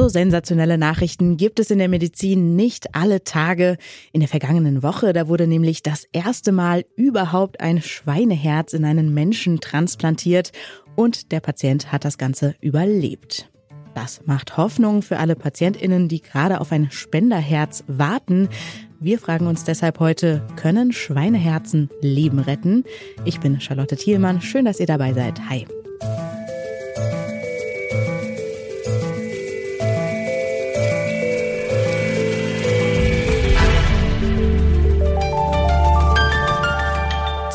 So sensationelle Nachrichten gibt es in der Medizin nicht alle Tage. In der vergangenen Woche, da wurde nämlich das erste Mal überhaupt ein Schweineherz in einen Menschen transplantiert und der Patient hat das Ganze überlebt. Das macht Hoffnung für alle Patientinnen, die gerade auf ein Spenderherz warten. Wir fragen uns deshalb heute, können Schweineherzen Leben retten? Ich bin Charlotte Thielmann. Schön, dass ihr dabei seid. Hi.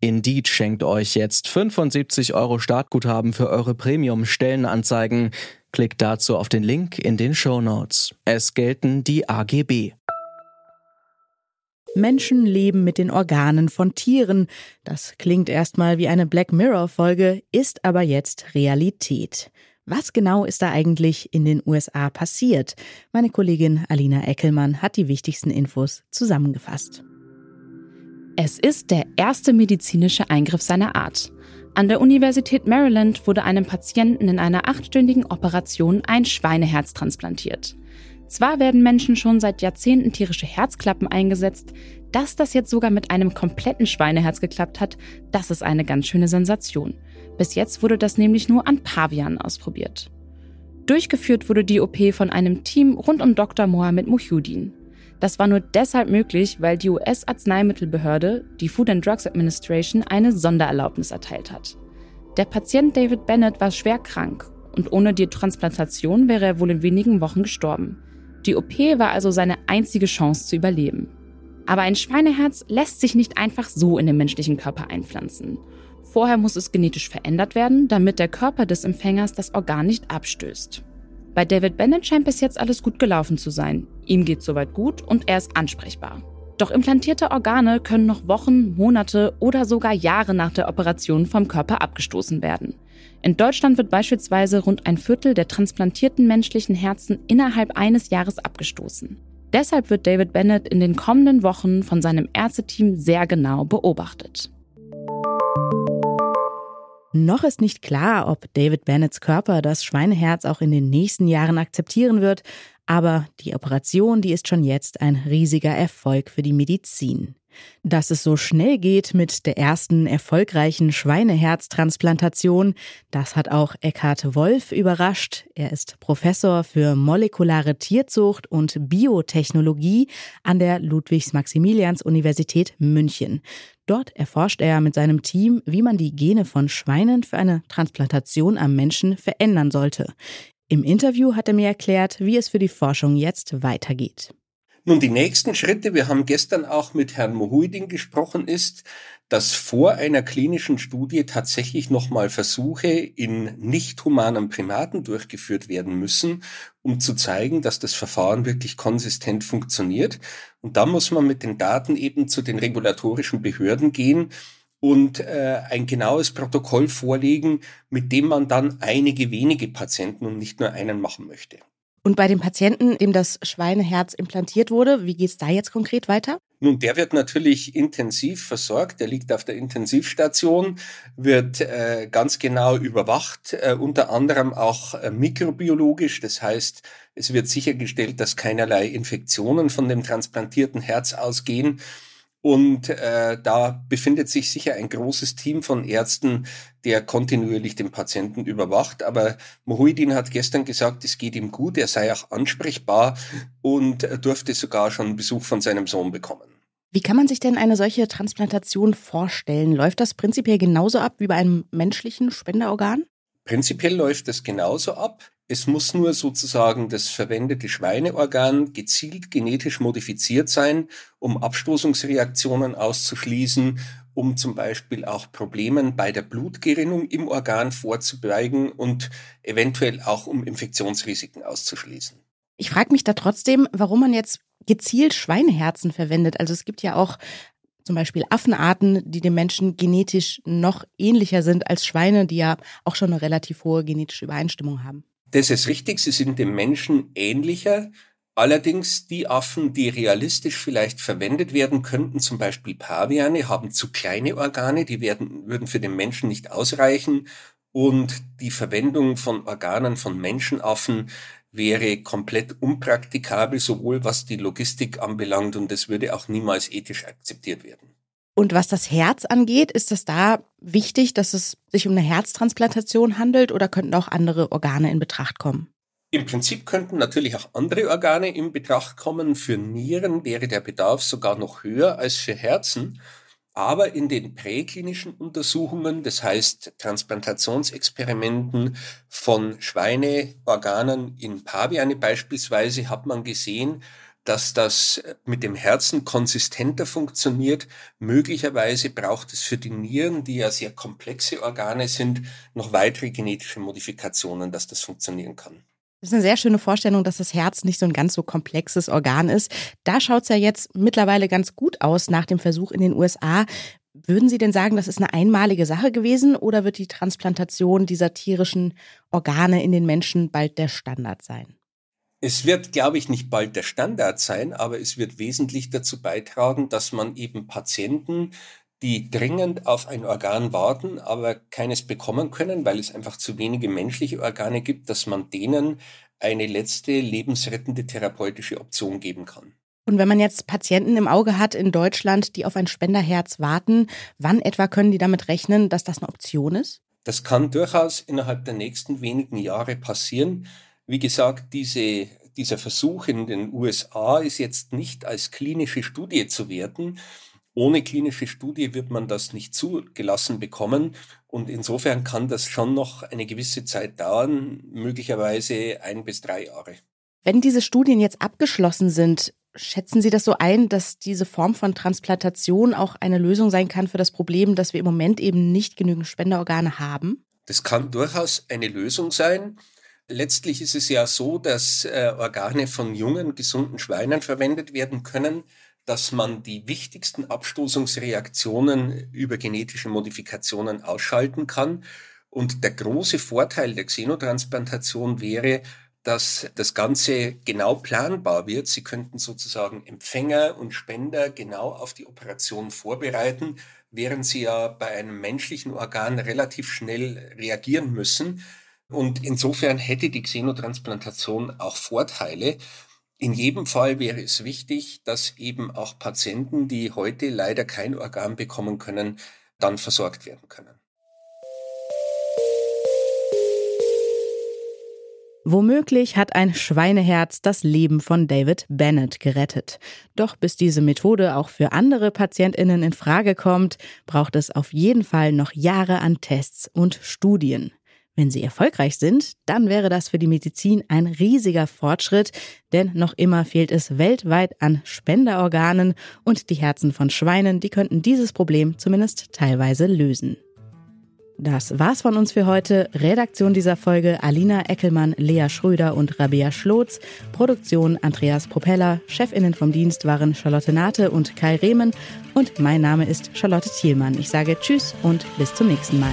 Indeed schenkt euch jetzt 75 Euro Startguthaben für eure Premium-Stellenanzeigen. Klickt dazu auf den Link in den Show Notes. Es gelten die AGB. Menschen leben mit den Organen von Tieren. Das klingt erstmal wie eine Black Mirror-Folge, ist aber jetzt Realität. Was genau ist da eigentlich in den USA passiert? Meine Kollegin Alina Eckelmann hat die wichtigsten Infos zusammengefasst. Es ist der erste medizinische Eingriff seiner Art. An der Universität Maryland wurde einem Patienten in einer achtstündigen Operation ein Schweineherz transplantiert. Zwar werden Menschen schon seit Jahrzehnten tierische Herzklappen eingesetzt, dass das jetzt sogar mit einem kompletten Schweineherz geklappt hat, das ist eine ganz schöne Sensation. Bis jetzt wurde das nämlich nur an Pavianen ausprobiert. Durchgeführt wurde die OP von einem Team rund um Dr. Mohamed Muhyuddin. Das war nur deshalb möglich, weil die US-Arzneimittelbehörde, die Food and Drugs Administration, eine Sondererlaubnis erteilt hat. Der Patient David Bennett war schwer krank und ohne die Transplantation wäre er wohl in wenigen Wochen gestorben. Die OP war also seine einzige Chance zu überleben. Aber ein Schweineherz lässt sich nicht einfach so in den menschlichen Körper einpflanzen. Vorher muss es genetisch verändert werden, damit der Körper des Empfängers das Organ nicht abstößt. Bei David Bennett scheint bis jetzt alles gut gelaufen zu sein. Ihm geht soweit gut und er ist ansprechbar. Doch implantierte Organe können noch Wochen, Monate oder sogar Jahre nach der Operation vom Körper abgestoßen werden. In Deutschland wird beispielsweise rund ein Viertel der transplantierten menschlichen Herzen innerhalb eines Jahres abgestoßen. Deshalb wird David Bennett in den kommenden Wochen von seinem Ärzteteam sehr genau beobachtet. Noch ist nicht klar, ob David Bennetts Körper das Schweineherz auch in den nächsten Jahren akzeptieren wird, aber die Operation, die ist schon jetzt ein riesiger Erfolg für die Medizin. Dass es so schnell geht mit der ersten erfolgreichen Schweineherztransplantation, das hat auch Eckhard Wolf überrascht. Er ist Professor für molekulare Tierzucht und Biotechnologie an der Ludwigs-Maximilians-Universität München. Dort erforscht er mit seinem Team, wie man die Gene von Schweinen für eine Transplantation am Menschen verändern sollte. Im Interview hat er mir erklärt, wie es für die Forschung jetzt weitergeht. Nun, die nächsten Schritte, wir haben gestern auch mit Herrn Mohuidin gesprochen, ist, dass vor einer klinischen Studie tatsächlich nochmal Versuche in nicht humanen Primaten durchgeführt werden müssen, um zu zeigen, dass das Verfahren wirklich konsistent funktioniert. Und da muss man mit den Daten eben zu den regulatorischen Behörden gehen und äh, ein genaues Protokoll vorlegen, mit dem man dann einige wenige Patienten und nicht nur einen machen möchte. Und bei dem Patienten, dem das Schweineherz implantiert wurde, wie geht es da jetzt konkret weiter? Nun, der wird natürlich intensiv versorgt. Der liegt auf der Intensivstation, wird äh, ganz genau überwacht, äh, unter anderem auch äh, mikrobiologisch. Das heißt, es wird sichergestellt, dass keinerlei Infektionen von dem transplantierten Herz ausgehen. Und äh, da befindet sich sicher ein großes Team von Ärzten, der kontinuierlich den Patienten überwacht. Aber Mohuidin hat gestern gesagt, es geht ihm gut, er sei auch ansprechbar und durfte sogar schon Besuch von seinem Sohn bekommen. Wie kann man sich denn eine solche Transplantation vorstellen? Läuft das prinzipiell genauso ab wie bei einem menschlichen Spenderorgan? Prinzipiell läuft das genauso ab. Es muss nur sozusagen das verwendete Schweineorgan gezielt genetisch modifiziert sein, um Abstoßungsreaktionen auszuschließen, um zum Beispiel auch Problemen bei der Blutgerinnung im Organ vorzubeugen und eventuell auch um Infektionsrisiken auszuschließen. Ich frage mich da trotzdem, warum man jetzt gezielt Schweineherzen verwendet. Also es gibt ja auch zum Beispiel Affenarten, die dem Menschen genetisch noch ähnlicher sind als Schweine, die ja auch schon eine relativ hohe genetische Übereinstimmung haben. Das ist richtig, sie sind dem Menschen ähnlicher. Allerdings die Affen, die realistisch vielleicht verwendet werden könnten, zum Beispiel Paviane, haben zu kleine Organe, die werden, würden für den Menschen nicht ausreichen. Und die Verwendung von Organen von Menschenaffen wäre komplett unpraktikabel, sowohl was die Logistik anbelangt und es würde auch niemals ethisch akzeptiert werden. Und was das Herz angeht, ist es da wichtig, dass es sich um eine Herztransplantation handelt oder könnten auch andere Organe in Betracht kommen? Im Prinzip könnten natürlich auch andere Organe in Betracht kommen. Für Nieren wäre der Bedarf sogar noch höher als für Herzen. Aber in den präklinischen Untersuchungen, das heißt Transplantationsexperimenten von Schweineorganen in Paviane beispielsweise, hat man gesehen, dass das mit dem Herzen konsistenter funktioniert. Möglicherweise braucht es für die Nieren, die ja sehr komplexe Organe sind, noch weitere genetische Modifikationen, dass das funktionieren kann. Das ist eine sehr schöne Vorstellung, dass das Herz nicht so ein ganz so komplexes Organ ist. Da schaut es ja jetzt mittlerweile ganz gut aus nach dem Versuch in den USA. Würden Sie denn sagen, das ist eine einmalige Sache gewesen oder wird die Transplantation dieser tierischen Organe in den Menschen bald der Standard sein? Es wird, glaube ich, nicht bald der Standard sein, aber es wird wesentlich dazu beitragen, dass man eben Patienten, die dringend auf ein Organ warten, aber keines bekommen können, weil es einfach zu wenige menschliche Organe gibt, dass man denen eine letzte lebensrettende therapeutische Option geben kann. Und wenn man jetzt Patienten im Auge hat in Deutschland, die auf ein Spenderherz warten, wann etwa können die damit rechnen, dass das eine Option ist? Das kann durchaus innerhalb der nächsten wenigen Jahre passieren. Wie gesagt, diese, dieser Versuch in den USA ist jetzt nicht als klinische Studie zu werten. Ohne klinische Studie wird man das nicht zugelassen bekommen. Und insofern kann das schon noch eine gewisse Zeit dauern, möglicherweise ein bis drei Jahre. Wenn diese Studien jetzt abgeschlossen sind, schätzen Sie das so ein, dass diese Form von Transplantation auch eine Lösung sein kann für das Problem, dass wir im Moment eben nicht genügend Spenderorgane haben? Das kann durchaus eine Lösung sein. Letztlich ist es ja so, dass äh, Organe von jungen, gesunden Schweinen verwendet werden können dass man die wichtigsten Abstoßungsreaktionen über genetische Modifikationen ausschalten kann. Und der große Vorteil der Xenotransplantation wäre, dass das Ganze genau planbar wird. Sie könnten sozusagen Empfänger und Spender genau auf die Operation vorbereiten, während Sie ja bei einem menschlichen Organ relativ schnell reagieren müssen. Und insofern hätte die Xenotransplantation auch Vorteile. In jedem Fall wäre es wichtig, dass eben auch Patienten, die heute leider kein Organ bekommen können, dann versorgt werden können. Womöglich hat ein Schweineherz das Leben von David Bennett gerettet. Doch bis diese Methode auch für andere Patientinnen in Frage kommt, braucht es auf jeden Fall noch Jahre an Tests und Studien. Wenn sie erfolgreich sind, dann wäre das für die Medizin ein riesiger Fortschritt, denn noch immer fehlt es weltweit an Spenderorganen und die Herzen von Schweinen, die könnten dieses Problem zumindest teilweise lösen. Das war's von uns für heute. Redaktion dieser Folge Alina Eckelmann, Lea Schröder und Rabea Schlotz. Produktion Andreas Propeller. Chefinnen vom Dienst waren Charlotte Nate und Kai Rehmen. Und mein Name ist Charlotte Thielmann. Ich sage Tschüss und bis zum nächsten Mal.